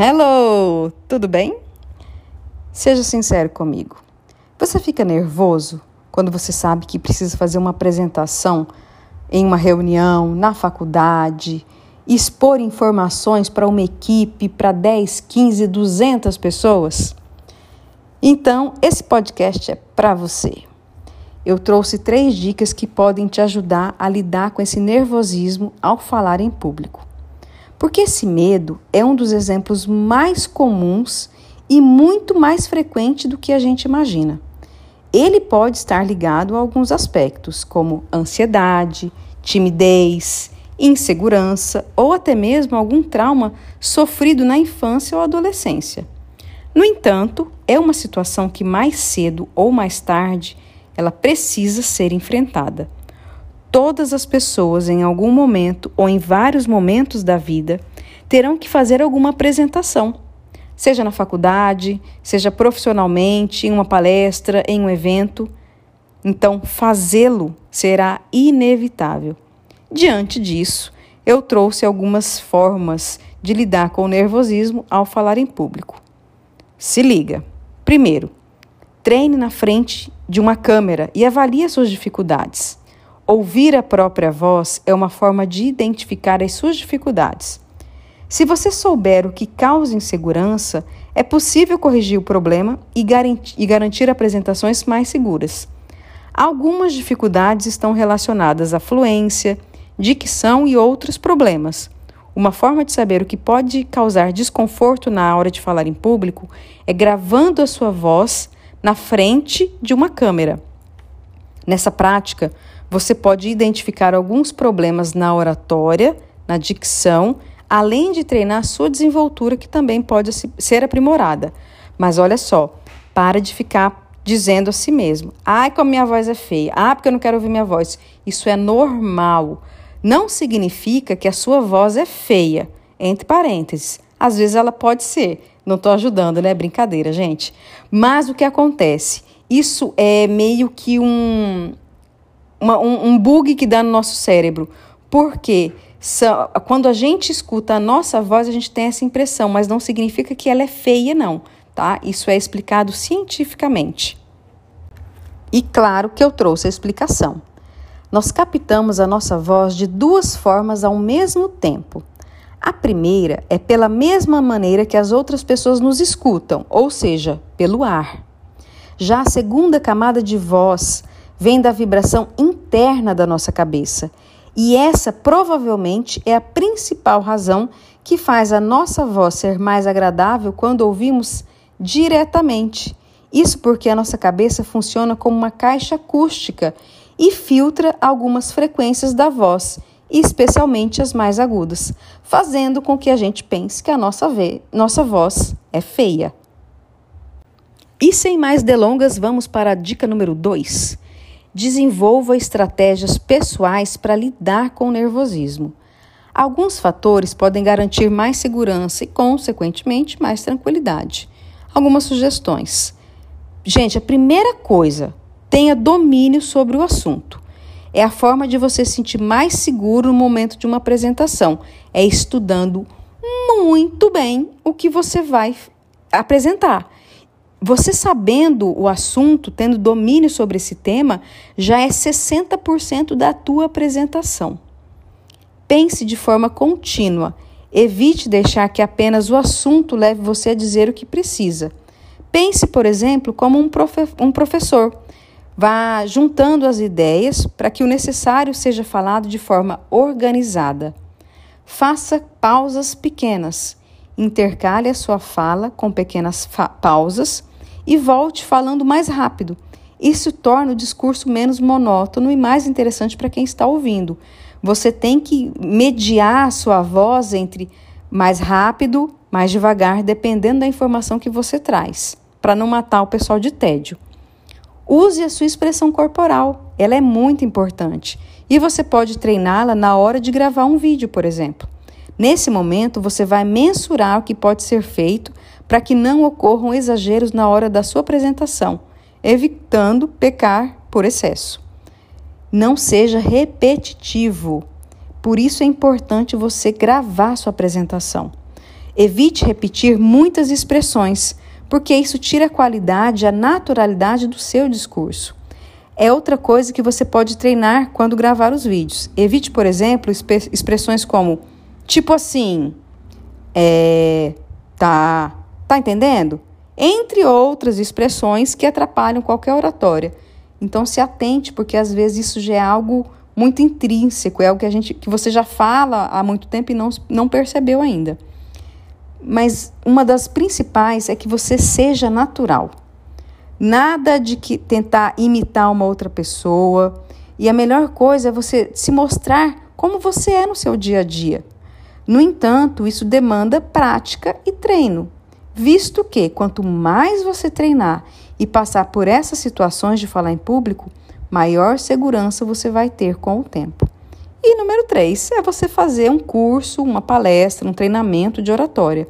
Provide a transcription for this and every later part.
Hello, tudo bem? Seja sincero comigo. Você fica nervoso quando você sabe que precisa fazer uma apresentação em uma reunião, na faculdade, expor informações para uma equipe, para 10, 15, 200 pessoas? Então, esse podcast é para você. Eu trouxe três dicas que podem te ajudar a lidar com esse nervosismo ao falar em público. Porque esse medo é um dos exemplos mais comuns e muito mais frequente do que a gente imagina. Ele pode estar ligado a alguns aspectos, como ansiedade, timidez, insegurança ou até mesmo algum trauma sofrido na infância ou adolescência. No entanto, é uma situação que mais cedo ou mais tarde ela precisa ser enfrentada. Todas as pessoas, em algum momento ou em vários momentos da vida, terão que fazer alguma apresentação, seja na faculdade, seja profissionalmente, em uma palestra, em um evento. Então, fazê-lo será inevitável. Diante disso, eu trouxe algumas formas de lidar com o nervosismo ao falar em público. Se liga. Primeiro, treine na frente de uma câmera e avalie suas dificuldades. Ouvir a própria voz é uma forma de identificar as suas dificuldades. Se você souber o que causa insegurança, é possível corrigir o problema e garantir apresentações mais seguras. Algumas dificuldades estão relacionadas à fluência, dicção e outros problemas. Uma forma de saber o que pode causar desconforto na hora de falar em público é gravando a sua voz na frente de uma câmera. Nessa prática, você pode identificar alguns problemas na oratória, na dicção, além de treinar sua desenvoltura, que também pode ser aprimorada. Mas olha só, para de ficar dizendo a si mesmo: ai, como minha voz é feia, ah, porque eu não quero ouvir minha voz. Isso é normal. Não significa que a sua voz é feia, entre parênteses. Às vezes ela pode ser. Não estou ajudando, né? Brincadeira, gente. Mas o que acontece? Isso é meio que um, uma, um, um bug que dá no nosso cérebro. Porque quando a gente escuta a nossa voz, a gente tem essa impressão, mas não significa que ela é feia, não, tá? Isso é explicado cientificamente. E claro que eu trouxe a explicação. Nós captamos a nossa voz de duas formas ao mesmo tempo. A primeira é pela mesma maneira que as outras pessoas nos escutam, ou seja, pelo ar. Já a segunda camada de voz vem da vibração interna da nossa cabeça. E essa provavelmente é a principal razão que faz a nossa voz ser mais agradável quando ouvimos diretamente. Isso porque a nossa cabeça funciona como uma caixa acústica e filtra algumas frequências da voz, especialmente as mais agudas, fazendo com que a gente pense que a nossa, nossa voz é feia. E sem mais delongas, vamos para a dica número 2 desenvolva estratégias pessoais para lidar com o nervosismo. Alguns fatores podem garantir mais segurança e, consequentemente, mais tranquilidade. Algumas sugestões. Gente, a primeira coisa, tenha domínio sobre o assunto. É a forma de você se sentir mais seguro no momento de uma apresentação. É estudando muito bem o que você vai apresentar. Você sabendo o assunto, tendo domínio sobre esse tema, já é 60% da tua apresentação. Pense de forma contínua. Evite deixar que apenas o assunto leve você a dizer o que precisa. Pense, por exemplo, como um, profe um professor. Vá juntando as ideias para que o necessário seja falado de forma organizada. Faça pausas pequenas. Intercale a sua fala com pequenas pausas e volte falando mais rápido. Isso torna o discurso menos monótono e mais interessante para quem está ouvindo. Você tem que mediar a sua voz entre mais rápido, mais devagar, dependendo da informação que você traz, para não matar o pessoal de tédio. Use a sua expressão corporal, ela é muito importante e você pode treiná-la na hora de gravar um vídeo, por exemplo. Nesse momento, você vai mensurar o que pode ser feito para que não ocorram exageros na hora da sua apresentação, evitando pecar por excesso. Não seja repetitivo. Por isso é importante você gravar sua apresentação. Evite repetir muitas expressões, porque isso tira a qualidade, a naturalidade do seu discurso. É outra coisa que você pode treinar quando gravar os vídeos. Evite, por exemplo, expressões como tipo assim, é, tá, tá entendendo? Entre outras expressões que atrapalham qualquer oratória. Então se atente, porque às vezes isso já é algo muito intrínseco, é algo que a gente que você já fala há muito tempo e não, não percebeu ainda. Mas uma das principais é que você seja natural. Nada de que tentar imitar uma outra pessoa. E a melhor coisa é você se mostrar como você é no seu dia a dia. No entanto, isso demanda prática e treino, visto que quanto mais você treinar e passar por essas situações de falar em público, maior segurança você vai ter com o tempo. E número três é você fazer um curso, uma palestra, um treinamento de oratória,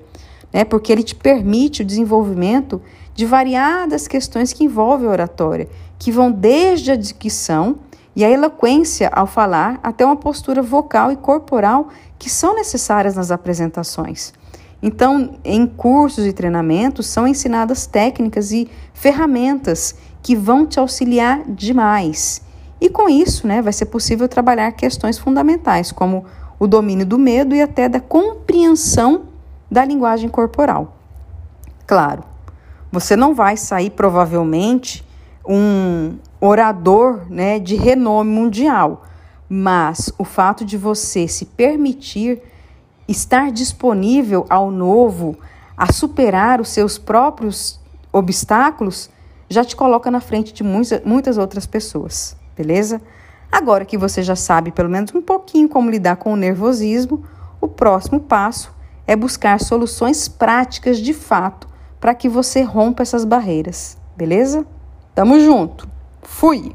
né? porque ele te permite o desenvolvimento de variadas questões que envolvem a oratória, que vão desde a dicção e a eloquência ao falar até uma postura vocal e corporal que são necessárias nas apresentações. Então, em cursos e treinamentos são ensinadas técnicas e ferramentas que vão te auxiliar demais. E com isso, né, vai ser possível trabalhar questões fundamentais, como o domínio do medo e até da compreensão da linguagem corporal. Claro, você não vai sair provavelmente um orador né, de renome mundial, mas o fato de você se permitir estar disponível ao novo, a superar os seus próprios obstáculos, já te coloca na frente de muitas outras pessoas, beleza? Agora que você já sabe pelo menos um pouquinho como lidar com o nervosismo, o próximo passo é buscar soluções práticas de fato para que você rompa essas barreiras, beleza? Tamo junto. Fui!